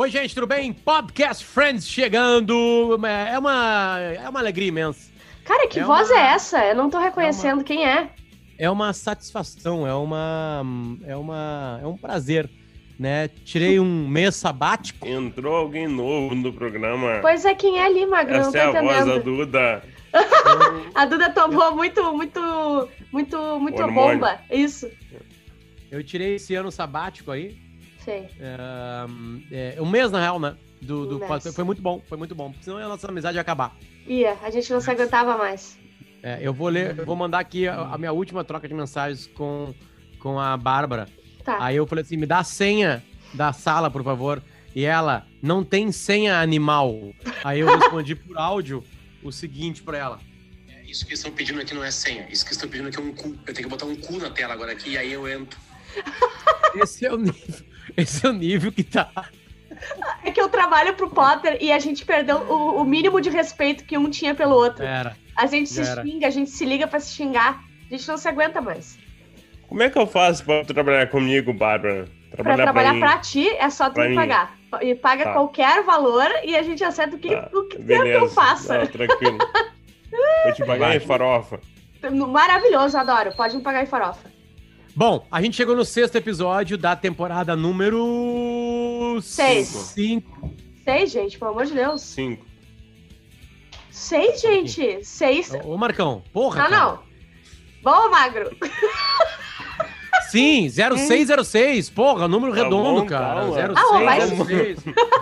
Oi, gente, tudo bem? Podcast Friends chegando. É uma, é uma alegria imensa. Cara, que É voz uma- é essa? Eu não tô reconhecendo quem é. É uma satisfação, é uma, é uma, é um prazer, né? Tirei um mês sabático. Entrou alguém novo no programa. Pois é, quem é ali, Magro? Não Essa tô é a voz da entendendo. Duda. A Duda tomou muito, muito, muito, muito bomba. Isso. Eu tirei esse ano sabático aí. Sei. É, é, um mês, na real, né? Do, do. Foi muito bom, foi muito bom. porque Senão a nossa amizade ia acabar. Ia, a gente não se aguentava mais. É, eu vou ler, eu vou mandar aqui a, a minha última troca de mensagens com, com a Bárbara. Tá. Aí eu falei assim: me dá a senha da sala, por favor. E ela, não tem senha animal. Aí eu respondi por áudio o seguinte pra ela. É, Isso que estão pedindo aqui não é senha. Isso que estão pedindo aqui é um cu. Eu tenho que botar um cu na tela agora aqui e aí eu entro. Esse é o nível, esse é o nível que tá. É que eu trabalho pro Potter e a gente perdeu o, o mínimo de respeito que um tinha pelo outro. Era. A gente se Era. xinga, a gente se liga pra se xingar. A gente não se aguenta mais. Como é que eu faço pra trabalhar comigo, Bárbara? Pra trabalhar mim. pra ti, é só tu Pra me pagar. E paga Tá. qualquer valor e a gente acerta o que, Tá, o que quer que eu faça. Não, tranquilo. Vou te pagar em farofa. Maravilhoso, adoro. Pode me pagar em farofa. Bom, a gente chegou no sexto episódio da temporada número. Seis. Cinco. Seis, gente, pelo amor de Deus. Cinco. Seis, gente. Seis. Ô, Marcão, porra. Não, cara. não. Bom, Magro. Sim, 0606. Porra, número Tá redondo, bom, cara. calma. Ah, mas- 0606.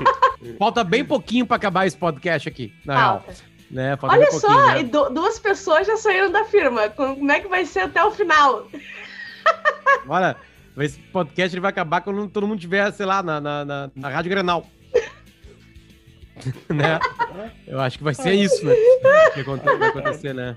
Falta bem pouquinho pra acabar esse podcast aqui, na real. Falta. Né? Falta Olha só, e né? du- duas pessoas já saíram da firma. Como é que vai ser até o final? Olha, esse podcast ele vai acabar quando todo mundo tiver, sei lá, na, na, na, na Rádio Grenal. né? Eu acho que vai ser isso, né? Que vai acontecer, né?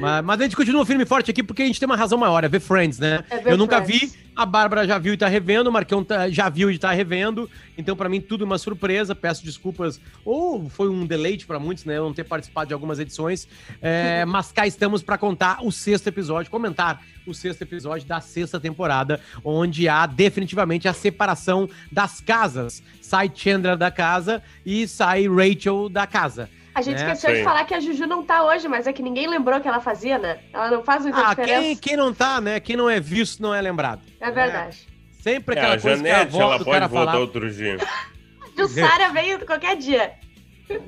Mas, mas a gente continua firme e forte aqui porque a gente tem uma razão maior, é ver Friends, né? É ver Eu nunca Friends. vi, a Bárbara já viu e tá revendo, o Marcão tá- já viu e tá revendo. Então, pra mim, tudo é uma surpresa. Peço desculpas. Ou foi um deleite pra muitos, né? Eu não ter participado de algumas edições. É, mas cá estamos pra contar o sexto episódio, comentar o sexto episódio da sexta temporada, onde há definitivamente a separação das casas. Sai Chandler da casa e sai Rachel da casa. A gente É, esqueceu de sim. falar que a Juju não tá hoje, mas é que ninguém lembrou que ela fazia, né? Ela não faz muita Ah, diferença. quem, quem não tá, né? Quem não é visto não é lembrado. É verdade. Sempre É, aquela a coisa que a Janete, avó ela do pode cara voltar falava. outro dia. Jussara veio qualquer dia.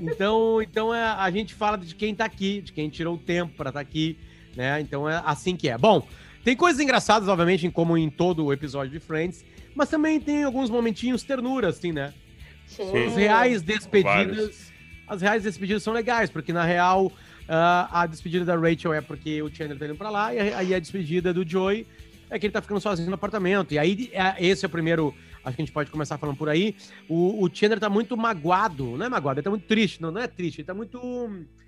Então, então é, a gente fala de quem tá aqui, de quem tirou o tempo pra estar aqui, né? Então é assim que é. Bom, tem coisas engraçadas, obviamente, em como em todo o episódio de Friends, mas também tem alguns momentinhos ternuras, assim, né? Sim. As reais despedidas. As reais despedidas são legais, porque na real ah, a despedida da Rachel é porque o Chandler tá indo pra lá, e aí a despedida do Joey é que ele tá ficando sozinho no apartamento. E aí, é- esse é o primeiro. Acho que a gente pode começar falando por aí. O, o Chandler tá muito magoado. Não é magoado, ele tá muito triste. Não, não é triste, ele tá muito.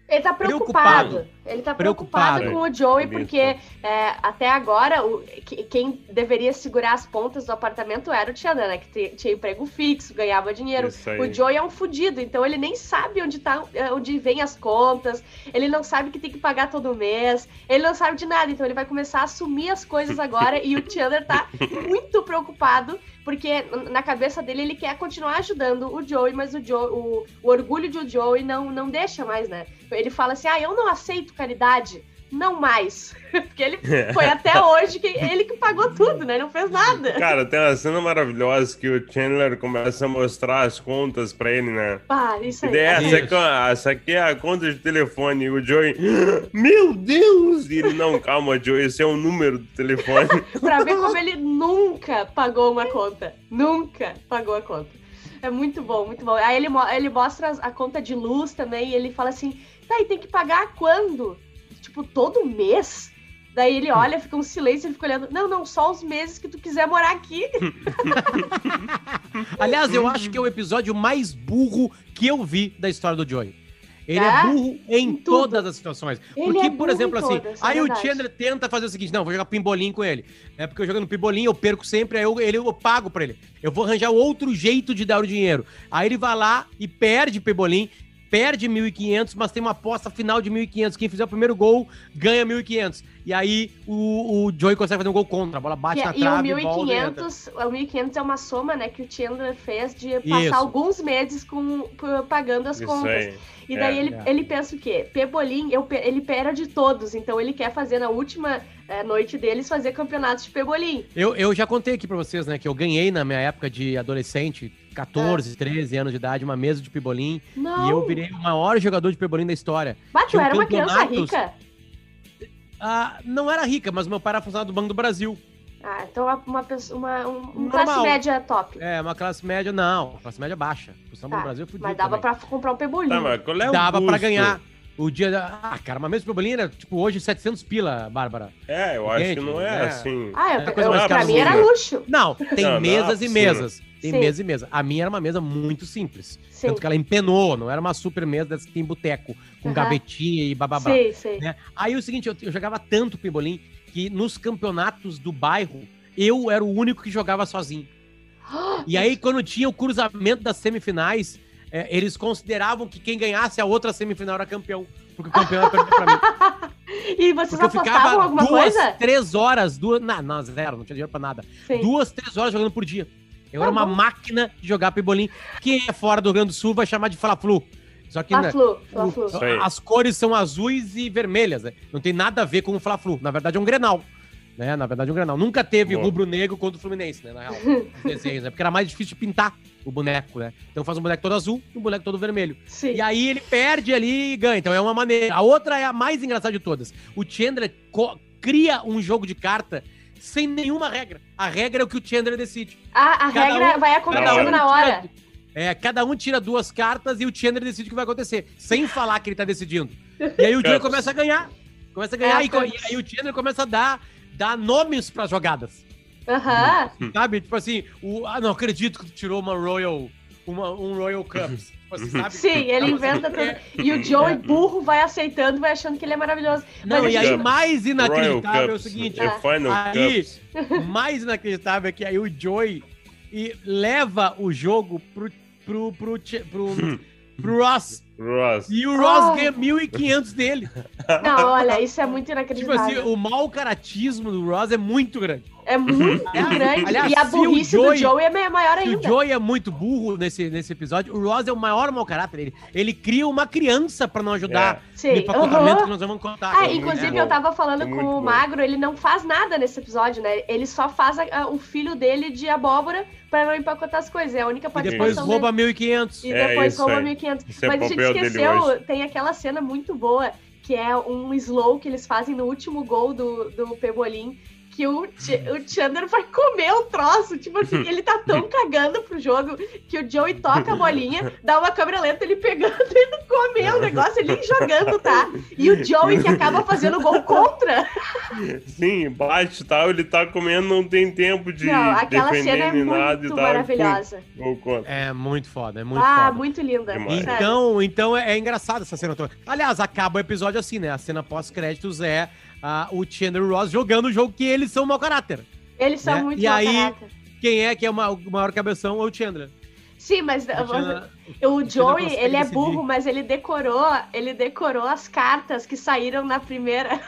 Ele tá preocupado. Preocupado. Ele tá preocupado, Preocupado. com o Joey, Isso. porque é, até agora o, que- quem deveria segurar as pontas do apartamento era o Chandler, né? Que tinha emprego fixo, ganhava dinheiro. O Joey é um fudido, então ele nem sabe onde tá, é, onde vem as contas, ele não sabe que tem que pagar todo mês, ele não sabe de nada, então ele vai começar a assumir as coisas agora e o Chandler tá muito preocupado, porque na cabeça dele ele quer continuar ajudando o Joey, mas o, Joe, o, o orgulho de o Joey não, não deixa mais, né? Ele fala assim: ah, eu não aceito caridade. Não mais. Porque ele foi até hoje que ele que pagou tudo, né? Ele não fez nada. Cara, tem uma cena maravilhosa que o Chandler começa a mostrar as contas pra ele, né? Ah, isso E aí. daí, essa, Isso. aqui, essa aqui é a conta de telefone. E o Joey, meu Deus! E ele, não, calma, Joey, esse é o número do telefone. Pra ver como ele nunca pagou uma conta. Nunca pagou a conta. É muito bom, muito bom. Aí ele, ele mostra a conta de luz também e ele fala assim: tá, e tem que pagar quando? Tipo, todo mês? Daí ele olha, fica um silêncio, ele fica olhando. Não, não, só os meses que tu quiser morar aqui. Aliás, eu acho que é o episódio mais burro que eu vi da história do Joey. Ele é, É? burro em Em todas as situações. Ele Porque, é por exemplo, em assim, todas, é aí o verdade. Chandler tenta fazer o seguinte: não, vou jogar pimbolim com ele. É porque eu jogando pimbolim, eu perco sempre, aí eu, ele, eu pago pra ele. Eu vou arranjar outro jeito de dar o dinheiro. Aí ele vai lá e perde pimbolim, perde 1.500, mas tem uma aposta final de 1.500. Quem fizer o primeiro gol ganha 1.500. E aí o, o Joey consegue fazer um gol contra. A bola bate Que- na é, e o trave e volta e entra. 1500, o 1500 é uma soma, né, que o Chandler fez de passar Isso. alguns meses com, pagando as Isso contas. aí. E daí É. ele, É. ele pensa o quê? Pebolim, eu, ele perde todos, então ele quer fazer na última eh, noite deles fazer campeonatos de pebolim. Eu, eu já contei aqui pra vocês, né, que eu ganhei na minha época de adolescente, 14, 13 anos de idade, uma mesa de pibolim. Não, E eu virei o maior jogador de pibolim da história. Mas tu era uma criança rica? Ah, não era rica, mas meu pai era funcionário do Banco do Brasil. Ah, então uma, uma, pessoa- uma um, um classe média top. É, uma classe média, não. Classe média baixa. Funcionário do Banco Tá, do Brasil é fudido mas dava também. pra comprar um pebolim. Tá, é o Dava pra custo? ganhar o dia da... Ah, cara, uma mesa de pibolim era, tipo, hoje 700 pila, Bárbara. É, eu acho que não é, é. assim. Ah, eu, É coisa eu, mais pra mim era luxo. Não, tem Não, não é mesas e mesas. Tem Sim. mesa e mesa. A minha era uma mesa muito simples. Sim, Tanto que ela empenou, não era uma super mesa dessa que tem boteco, com Aham. gavetinha e bababá. sei, sei. né? Aí o seguinte, eu, eu jogava tanto pimbolim que nos campeonatos do bairro, eu era o único que jogava sozinho. E aí, quando tinha o cruzamento das semifinais, é, eles consideravam que quem ganhasse a outra semifinal era campeão. Porque o campeão ia perder pra mim. E vocês Porque eu ficava alguma duas, coisa? três horas, duas. Não, não, zero, não tinha dinheiro pra nada. Sim. Duas, três horas jogando por dia. Eu Tá era uma bom. máquina de jogar pimbolim. Quem é fora do Rio Grande do Sul vai chamar de Fla-Flu. Só que né, Fla-Flu, Fla-Flu. As cores são azuis e vermelhas, né? Não tem nada a ver com o Fla-Flu. Na verdade, é um Grenal. Né? Na verdade, é um Grenal. Nunca teve rubro-negro contra o Fluminense, né? Na real, os desenhos, né? Porque era mais difícil de pintar o boneco, né? Então faz um boneco todo azul e um boneco todo vermelho. Sim. E aí ele perde ali e ganha. Então é uma maneira. A outra é a mais engraçada de todas. O Chandler co- cria um jogo de carta sem nenhuma regra. A regra é o que o Chandler decide. A, a Cada regra um- vai acontecendo um na hora. tira- é, cada um tira duas cartas e o Chandler decide o que vai acontecer, sem falar que ele tá decidindo. E aí o Cups. começa a ganhar. Começa a ganhar É, e, e aí o Chandler começa a dar, dar nomes pras jogadas. Aham. Sabe? Tipo assim, o, ah, não acredito que tu tirou uma Royal. Uma, um Royal Cups. Tipo assim, sabe? Sim, ele inventa tudo. E o Joey burro vai aceitando, vai achando que ele é maravilhoso. Não, Mas e aí mais inacreditável é o seguinte. É Final aí, Cups. mais inacreditável é que aí o Joey e leva o jogo pro, pro, pro, pro, pro Ross. Ross. E o Ross Oh. ganha 1.500 dele. Não, olha, isso é muito Tipo inacreditável. assim, o mau caratismo do Ross é muito grande. É muito grande. Aliás, e a burrice Joey- do Joey é maior Se o ainda. Joey é muito burro nesse, nesse episódio, o Ross é o maior mau caráter dele. Ele cria uma criança pra não ajudar no Sim. empacotamento aham. que nós vamos contar. Ah, muito inclusive eu tava falando É com o bom. Magro, ele não faz nada nesse episódio, né? Ele só faz a- a- o filho dele de abóbora pra não empacotar as coisas. É a única E participação depois rouba 1.500. dele. E É depois isso rouba aí. 1.500. Esse é Mas a gente esqueceu, tem aquela cena muito boa, que é um slow que eles fazem no último gol do, do Pebolim, que o, Ch- o Chandler vai comer o troço. Tipo assim, ele tá tão cagando pro jogo que o Joey toca a bolinha, dá uma câmera lenta, ele pegando e não comeu o negócio, ele jogando, tá? E o Joey que acaba fazendo gol contra. Sim, bate e tal, ele tá comendo, não tem tempo de não, aquela defender cena é nem nada e muito tal. maravilhosa. Gol contra. É muito foda, é muito ah, foda. muito linda. Então, então é, é engraçado essa cena toda. Aliás, acaba o episódio assim, né? A cena pós-créditos é ah, o Chandler e o Ross jogando o jogo que eles são mau caráter. Eles são né? muito E mau aí- caráter. Quem é que é o ma- o maior cabeção é o Chandler. Sim, mas O Chandler- O Joey, ele é decidir. burro, mas ele decorou, ele decorou as cartas que saíram na primeira.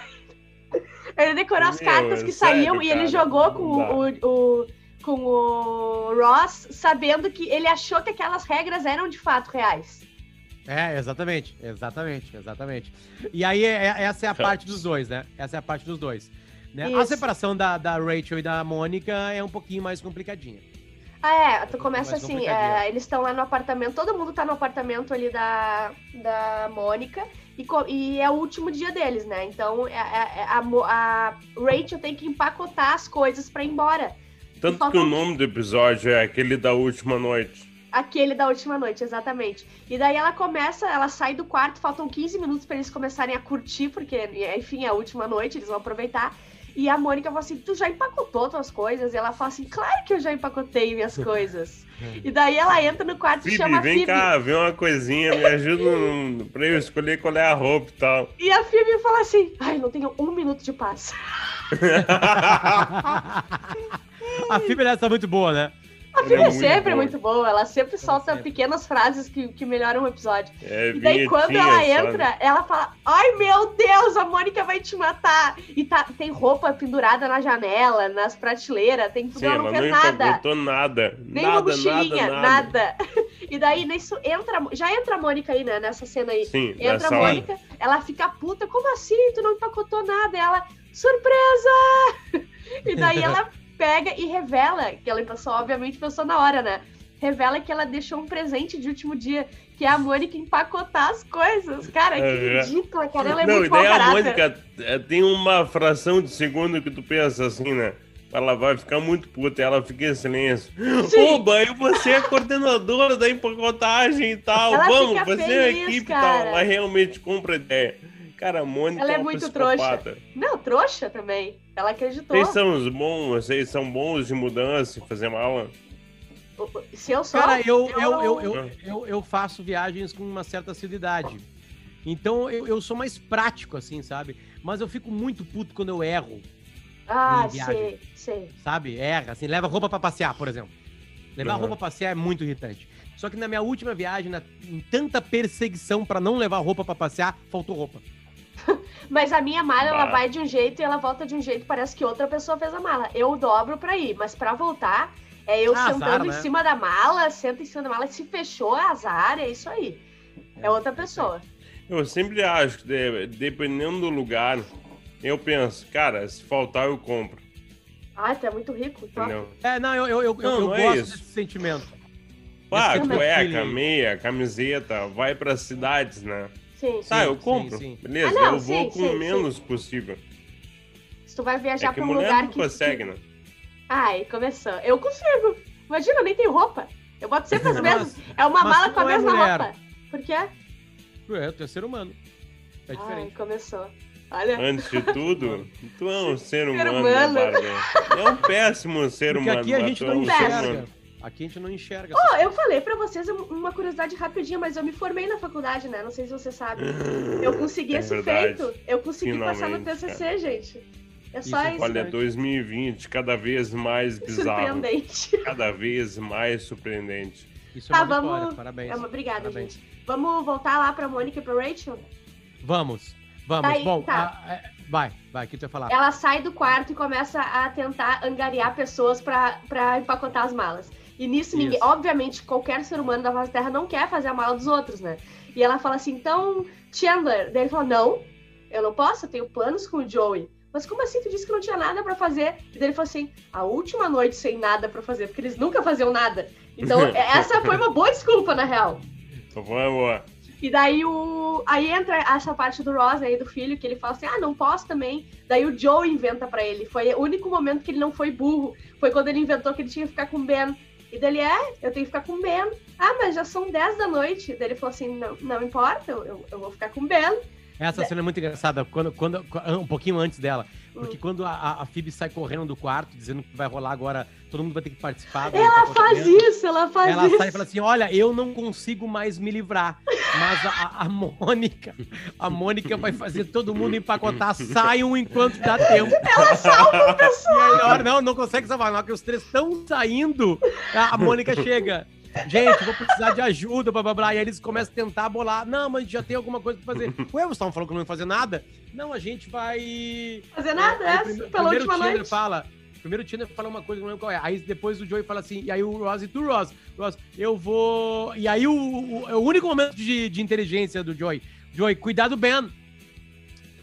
ele decorou as Meu, cartas é que saíam e ele jogou com o, o- com o Ross, sabendo que ele achou que aquelas regras eram de fato reais. É, exatamente, exatamente, exatamente. E aí, é- é- essa é a parte dos dois, né? Essa é a parte dos dois. Né? A separação da, da Rachel e da Mônica é um pouquinho mais complicadinha. Ah, é, tu começa Mais assim, é, eles estão lá no apartamento, todo mundo tá no apartamento ali da, da Mônica, e, co- e é o último dia deles, né? Então é- é- é a, a Rachel tem que empacotar as coisas pra ir embora. Tanto que o nome do episódio é aquele da última noite. Aquele da última noite, exatamente. E daí ela começa, ela sai do quarto, faltam 15 minutos pra eles começarem a curtir, porque, enfim, é a última noite, eles vão aproveitar. E a Mônica fala assim: Tu já empacotou tuas coisas? E ela fala assim: Claro que eu já empacotei minhas coisas. e daí ela entra no quarto e Phoebe, chama a vem Phoebe. cá, vê uma coisinha, me ajuda no- pra eu escolher qual é a roupa e tal. E a Phoebe fala assim: Ai, não tenho um minuto de paz. a Phoebe, aliás, tá muito boa, né? A sempre Phoebe é sempre é boa. muito boa. Ela sempre solta sempre. pequenas frases que, que melhoram o episódio. É, E daí, quando ela entra, ela fala: Ai meu Deus, a Mônica vai te matar. E tá, tem roupa pendurada na janela, nas prateleiras, tem tudo. Sim, ela não fez não nada. empacotou nada. Nem uma nada, mochilinha, nada, nada, E daí, nisso, entra. Já entra a Mônica aí, né? Nessa cena aí. Sim, Entra a hora. Mônica, ela fica puta, como assim? Tu não empacotou nada? Ela, surpresa! E daí ela pega e revela, que ela pensou, obviamente pensou na hora, né? Revela que ela deixou um presente de último dia, que é a Mônica empacotar as coisas. Cara, que É. ridícula, cara. Ela é não, muito e daí a. Mônica é, tem uma fração de segundo que tu pensa assim, né? Ela vai ficar muito puta, ela fica em silêncio. Sim. Oba, e você é coordenadora da empacotagem e tal. Ela Vamos, você é a feliz, equipe e tal. Ela realmente compra ideia. Cara, a Mônica Ela é uma muito psicopata. Não, trouxa também. Ela acreditou. Vocês são os bons, vocês são bons de mudança, em fazer mala. Se eu sou. Cara, eu, eu eu, eu, eu, eu, eu faço viagens com uma certa assiduidade. Então eu, eu sou mais prático, assim, sabe? Mas eu fico muito puto quando eu erro, Ah, sei, sei. sabe? Erra, assim, leva roupa pra passear, por exemplo. Levar Aham. roupa pra passear é muito irritante. Só que na minha última viagem, na, em tanta perseguição pra não levar roupa pra passear, faltou roupa. Mas a minha mala, ela vai de um jeito e ela volta de um jeito, parece que outra pessoa fez a mala. Eu dobro pra ir, mas pra voltar, é eu Ah, sentando azar, em né? cima da mala, senta em cima da mala, se fechou, é azar, é isso aí. É, outra pessoa. Eu sempre acho que, de- dependendo do lugar, eu penso, cara, se faltar eu compro. Ai, tu é muito rico. Top. Entendeu? É, não, eu, eu, eu, Não, eu não é gosto isso. desse sentimento. Ah, Esse cueca, meia, camiseta, vai para cidades, né? Sim. Tá, eu sim, compro. sim. Beleza, Ah, não, eu vou sim, com o sim, menos possível. Se tu vai viajar É pra um lugar não que. consegue, né? Ai, começou. Eu consigo. Imagina, eu nem tenho roupa. Eu boto sempre as Mas- mesmas. É uma mas mala com a é mesma mulher. roupa. Por quê? É, tu é ser humano. É Ai, diferente. começou. Olha. Antes de tudo, tu é um ser humano, humano. né, Bárbara? É um péssimo ser Porque humano. aqui a gente é não um ser enxerga. Aqui a gente não enxerga. Ó, essas eu falei pra vocês uma curiosidade rapidinha, mas eu me formei na faculdade, né? Não sei se você sabe. Eu consegui É esse verdade. feito. Eu consegui passar no Finalmente, TCC, gente. É só Isso, isso. Olha, né? 2020, cada vez mais bizarro. Surpreendente. Cada vez mais surpreendente. Isso Tá, é uma vamos- parabéns. É uma obrigada, Parabéns. gente. Vamos voltar lá pra Mônica e pra Rachel? Vamos, vamos. Aí, Bom, tá. a- é, vai, vai, o que tu ia falar? Ela sai do quarto e começa a tentar angariar pessoas pra empacotar as malas. E nisso, ninguém, obviamente, qualquer ser humano da face da Terra não quer fazer a mala dos outros, né? E ela fala assim, então, Chandler. Daí ele fala, não, eu não posso, eu tenho planos com o Joey. Mas como assim? Tu disse que não tinha nada pra fazer. E daí ele falou assim, a última noite sem nada pra fazer, porque eles nunca faziam nada. Então, essa foi uma boa desculpa, na real. Então vamos. E daí o. Aí entra essa parte do Ross aí, do filho, que ele fala assim: ah, não posso também. Daí o Joe inventa pra ele. Foi o único momento que ele não foi burro. Foi quando ele inventou que ele tinha que ficar com o Ben. E daí ele, é, eu tenho que ficar com Ben. Ah, mas já são 10 da noite. Daí ele falou assim: não, não importa, eu, eu, vou ficar com Ben. Essa cena é muito engraçada, quando, quando, um pouquinho antes dela. Hum. Porque quando a, a, Phoebe sai correndo do quarto, dizendo que vai rolar agora, todo mundo vai ter que participar. Ela faz isso, ela faz Ela isso. sai e fala assim: olha, eu não consigo mais me livrar. Mas a, a- Mônica, a Mônica vai fazer todo mundo empacotar, saiam enquanto dá tempo. Ela salva o pessoal. Aí, hora, não, não consegue salvar. Hora que os três estão saindo, a Mônica chega. Gente, vou precisar de ajuda, blá blá blá. E aí eles começam a tentar bolar. Não, mas já tem alguma coisa pra fazer. Ué, vocês estavam falando que não ia fazer nada? Não, a gente vai. Fazer nada, é, prime- pela primeiro última o Chandler noite. fala. Primeiro o Chandler fala uma coisa, não lembro qual é. Aí depois o Joey fala assim, e aí o Ross e tu, Ross, Ross, eu vou. E aí o, o, é o único momento de, de inteligência do Joey. Joey, cuidado, Ben.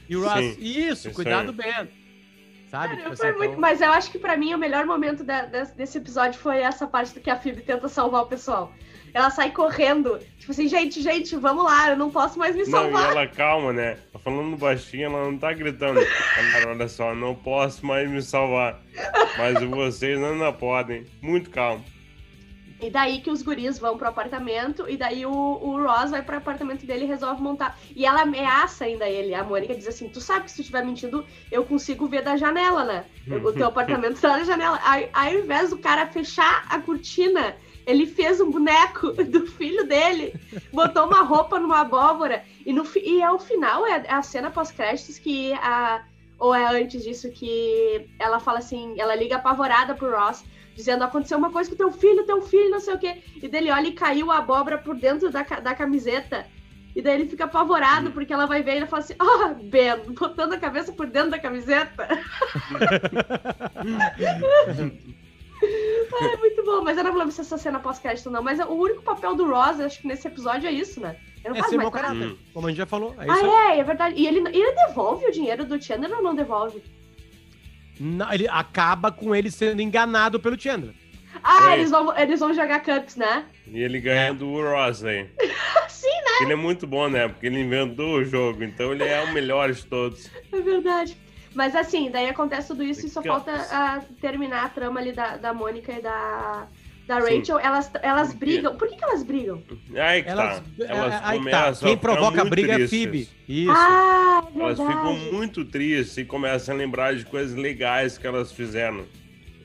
E o Ross, Sim, isso, isso cuidado, aí. Ben. Sabe? Cara, Tipo assim, muito- então- Mas eu acho que pra mim o melhor momento da- desse, episódio foi essa parte do que a Phoebe tenta salvar o pessoal. Ela sai correndo, tipo assim, gente, gente, vamos lá, eu não posso mais me Não, e salvar. ela calma, né? Tá falando baixinho, ela não tá gritando. Cara, olha só, não posso mais me salvar. Mas vocês ainda podem. Muito calmo. E daí que os guris vão pro apartamento, e daí o, o Ross vai pro apartamento dele e resolve montar. E ela ameaça ainda ele. A Mônica diz assim: Tu sabe que se tu estiver mentindo, eu consigo ver da janela, né? O teu apartamento tá na janela. Aí, ao invés do cara fechar a cortina, ele fez um boneco do filho dele, botou uma roupa numa abóbora. E, no, e ao final é a cena pós-créditos que a, ou é antes disso que ela fala assim, ela liga apavorada pro Ross, dizendo aconteceu uma coisa com teu filho, teu filho, não sei o quê. E dele olha e caiu a abóbora por dentro da, da camiseta. E daí ele fica apavorado, porque ela vai ver e ele fala assim, ah, Ben, botando a cabeça por dentro da camiseta. Ah, é muito bom, mas eu não lembro se essa cena pós-crédito não. Mas o único papel do Ross, acho que nesse episódio é isso, né? Ele não É faz ser mais mau caráter, Hum. como a gente já falou. É. Ah, é, é verdade. E ele, ele devolve o dinheiro do Chandler ou não devolve? Não, ele acaba com ele sendo enganado pelo Chandler. Ah, eles vão, eles vão jogar cups, né? E ele ganha do Ross aí. Sim, né? Ele é muito bom, né? Porque ele inventou o jogo, então ele é o melhor de todos. É verdade. Mas assim, daí acontece tudo isso e só Cups. falta ah, terminar a trama ali da, da Mônica e da, da Sim. Rachel. Elas, elas Por quê? brigam. Por que, que elas brigam? Aí que Elas, tá. é, Elas aí que começam tá. Quem provoca briga é a tristes. Phoebe. Isso. Ah, é Elas ficam muito tristes e começam a lembrar de coisas legais que elas fizeram.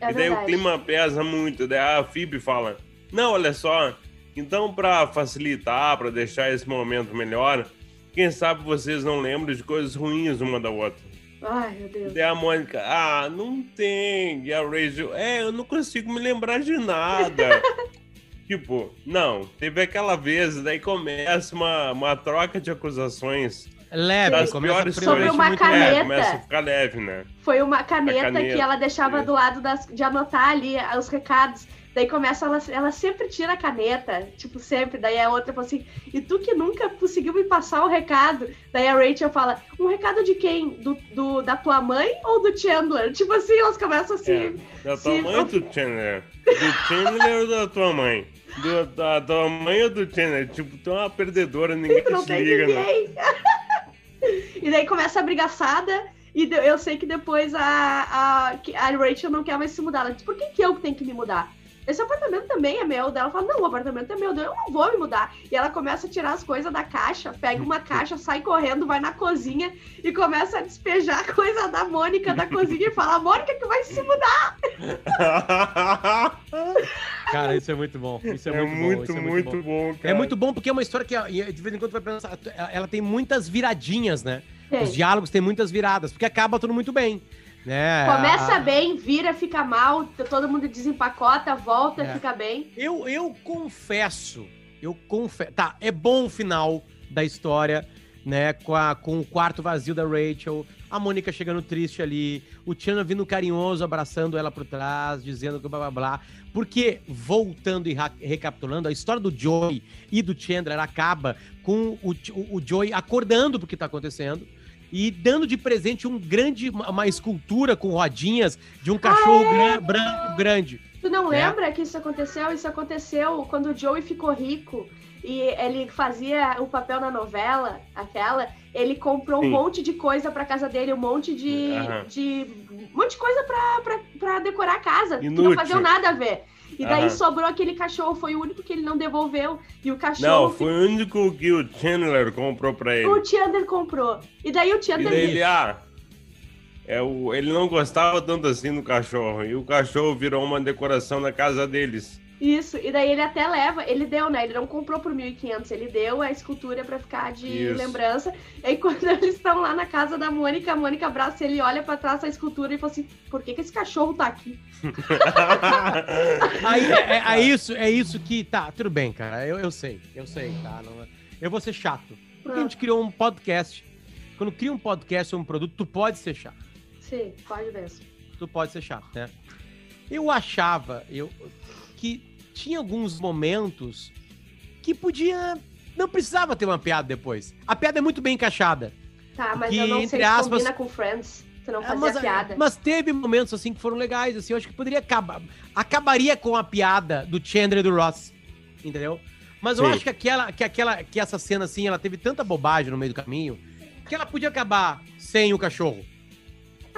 É e daí verdade. o clima pesa muito. Daí a Phoebe fala: Não, olha só. Então, pra facilitar, pra deixar esse momento melhor, quem sabe vocês não lembram de coisas ruins uma da outra. Ai, meu E Deus. daí a Mônica: Ah, não tem. E a Rachel: É, eu não consigo me lembrar de nada. tipo, não. Teve aquela vez, daí começa uma, uma troca de acusações. Leve, Das começa piores Sobre uma muito caneta. É, começa a ficar leve, né? Foi uma caneta, caneta, que ela deixava isso. do lado das, de anotar ali os recados. Daí começa, ela, ela sempre tira a caneta, tipo, sempre. Daí a outra fala assim, e tu que nunca conseguiu me passar o recado? Daí a Rachel fala, um recado de quem? Do, do- da tua mãe ou do Chandler? Tipo assim, elas começam assim. Da tua Sim. mãe ou do Chandler? Do Chandler ou da tua mãe? Do, da tua mãe ou do Chandler? Tipo, tu é uma perdedora, ninguém não te liga, né? ninguém. e daí começa a brigaçada. E eu sei que depois a, a, a Rachel não quer mais se mudar. Ela diz, por que, que eu tenho que me mudar? Esse apartamento também é meu. Daí ela fala, não, o apartamento é meu, eu não vou me mudar. E ela começa a tirar as coisas da caixa, pega uma caixa, sai correndo, vai na cozinha e começa a despejar coisa da Mônica da cozinha e fala, a Mônica que vai se mudar. Cara, isso é muito bom. Isso é, É muito, bom. muito, isso é muito bom. bom, cara. É muito bom porque é uma história que e de vez em quando vai pensar. Ela tem muitas viradinhas, né? Tem. Os diálogos têm muitas viradas, porque acaba tudo muito bem. Né? Começa A- bem, vira, fica mal, todo mundo desempacota, volta, É. fica bem. Eu, eu confesso, eu confesso. Tá, é bom o final da história, né? Com, a- com o quarto vazio da Rachel, a Mônica chegando triste ali, o Tiana vindo carinhoso, abraçando ela por trás, dizendo que blá blá blá. Porque, voltando e recapitulando, a história do Joey e do Chandler acaba com o, o, o Joey acordando pro que tá acontecendo. E dando de presente um grande, uma, escultura com rodinhas de um cachorro gran- branco grande. Tu não É. lembra que isso aconteceu? Isso aconteceu quando o Joey ficou rico e ele fazia o papel na novela, aquela. Ele comprou um Sim. monte de coisa pra casa dele, um monte de. Aham. de um monte de coisa pra, pra, pra decorar a casa. Que não Inútil. faziam nada a ver. E daí Aham. sobrou aquele cachorro, foi o único que ele não devolveu. E o cachorro. Não, foi o único que o Chandler comprou pra ele. O Chandler comprou. E daí o E Chandler. daí ele, ah, é o, ele não gostava tanto assim do cachorro. E o cachorro virou uma decoração na casa deles. Isso, e daí ele até leva, ele deu, né? Ele não comprou por 1.500, ele deu a escultura pra ficar de Isso. lembrança. E aí quando eles estão lá na casa da Mônica, a Mônica abraça ele, olha pra trás da escultura e fala assim: por que, que esse cachorro tá aqui? Aí, é, é- é isso, é isso que. Tá, tudo bem, cara. Eu, eu sei, eu sei, tá? Não, eu vou ser chato. Porque a gente criou um podcast. Quando cria um podcast ou um produto, tu pode ser chato. Sim, pode mesmo. Tu pode ser chato, né? Eu achava eu, que tinha alguns momentos que podia. Não precisava ter uma piada depois. A piada é muito bem encaixada. Tá, mas Que, eu não sei entre se aspas- combina com Friends. Tu não É, fazia mas, piada. mas teve momentos assim que foram legais, assim, eu acho que poderia acabar. Acabaria com a piada do Chandler e do Ross. Entendeu? Mas eu Sim. acho que aquela, que aquela, que essa cena, assim, ela teve tanta bobagem no meio do caminho que ela podia acabar sem o cachorro.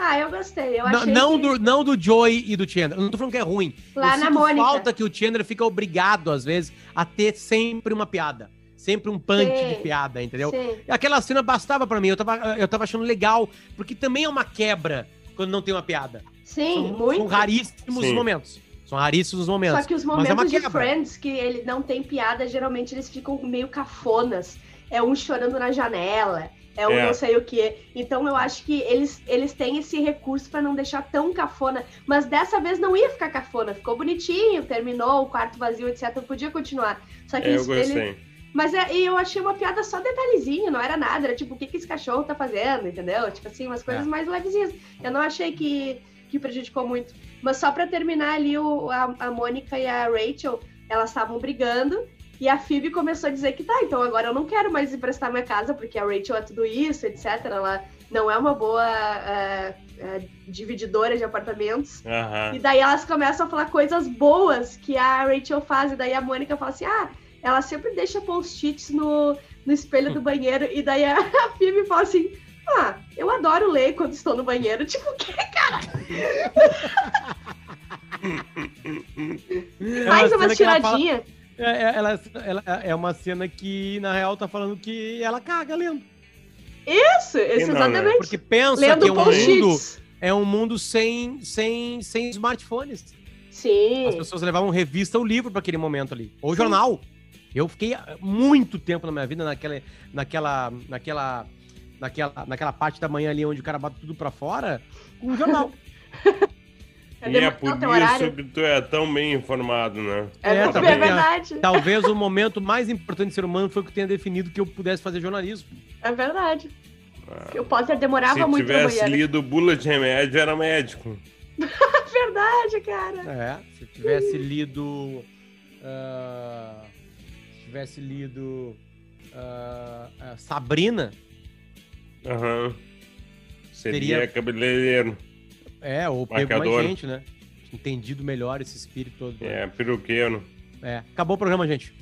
Ah, eu gostei. Eu Não, achei não que do, não do Joey e do Chandler. Eu não tô falando que é ruim. lá eu na sinto Mônica. falta que o Chandler fica obrigado, às vezes, a ter sempre uma piada. Sempre um punch Sim. de piada, entendeu? Sim. Aquela cena bastava pra mim. Eu tava, eu tava achando legal, porque também é uma quebra quando não tem uma piada. Sim, são, muito. são raríssimos Sim. momentos. São raríssimos momentos. Só que os Mas é momentos de quebra. Friends que ele não tem piada, geralmente eles ficam meio cafonas. É um chorando na janela, é o É. não sei o que. Então eu acho que eles, eles têm esse recurso pra não deixar tão cafona. Mas dessa vez não ia ficar cafona. Ficou bonitinho, terminou, o quarto vazio, etc. Podia continuar. Só que É, eu eles- ele- gostei. Mas é, eu achei uma piada só detalhezinho, não era nada. Era tipo, o que, que esse cachorro tá fazendo, entendeu? Tipo assim, umas coisas É. mais levezinhas. Eu não achei que, que prejudicou muito. Mas só pra terminar ali, o, a, a Mônica e a Rachel, elas estavam brigando. E a Phoebe começou a dizer que tá, então agora eu não quero mais emprestar minha casa, porque a Rachel é tudo isso, etc. Ela não é uma boa é, é, divididora de apartamentos. Aham. E daí elas começam a falar coisas boas que a Rachel faz. E daí a Mônica fala assim: ah, ela sempre deixa post-its no, no espelho do banheiro. E daí a, a Phoebe fala assim: ah, eu adoro ler quando estou no banheiro. Tipo, o quê, cara? É Mais uma uma É, é- ela, ela- é uma cena que, na real, tá falando que ela caga lendo. Isso, isso não, né? exatamente. Porque pensa Lendo que é um mundo, é um mundo sem, sem, sem smartphones. Sim. As pessoas levavam revista ou livro para aquele momento ali. Ou Sim. jornal. Eu fiquei muito tempo na minha vida naquela, naquela, naquela, naquela, naquela parte da manhã ali onde o cara bate tudo pra fora com um jornal. É E é por teu horário. isso que tu é tão bem informado, né? É, É, é também, verdade. Talvez o momento mais importante do ser humano foi o que tenha definido que eu pudesse fazer jornalismo. É verdade. O Potter demorava Se muito na tivesse lido bula de remédio, era médico. É verdade, cara. É, se eu tivesse lido. ah, se tivesse lido. ah, ah, Sabrina, Aham. Seria Teria- cabeleireiro. É, ou pego mais Marcador. gente, né? Entendido melhor esse espírito todo. É, peruqueiro. É. Acabou o programa, gente.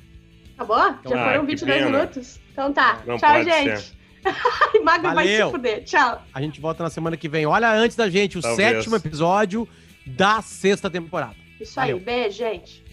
Acabou? Já Ah, foram que 22 pena. minutos? Então tá. Não Tchau, gente. Magro vai se Valeu. fuder. Tchau. A gente volta na semana que vem. Olha antes da gente o Talvez. sétimo episódio da sexta temporada. Isso aí. Valeu. Beijo, gente.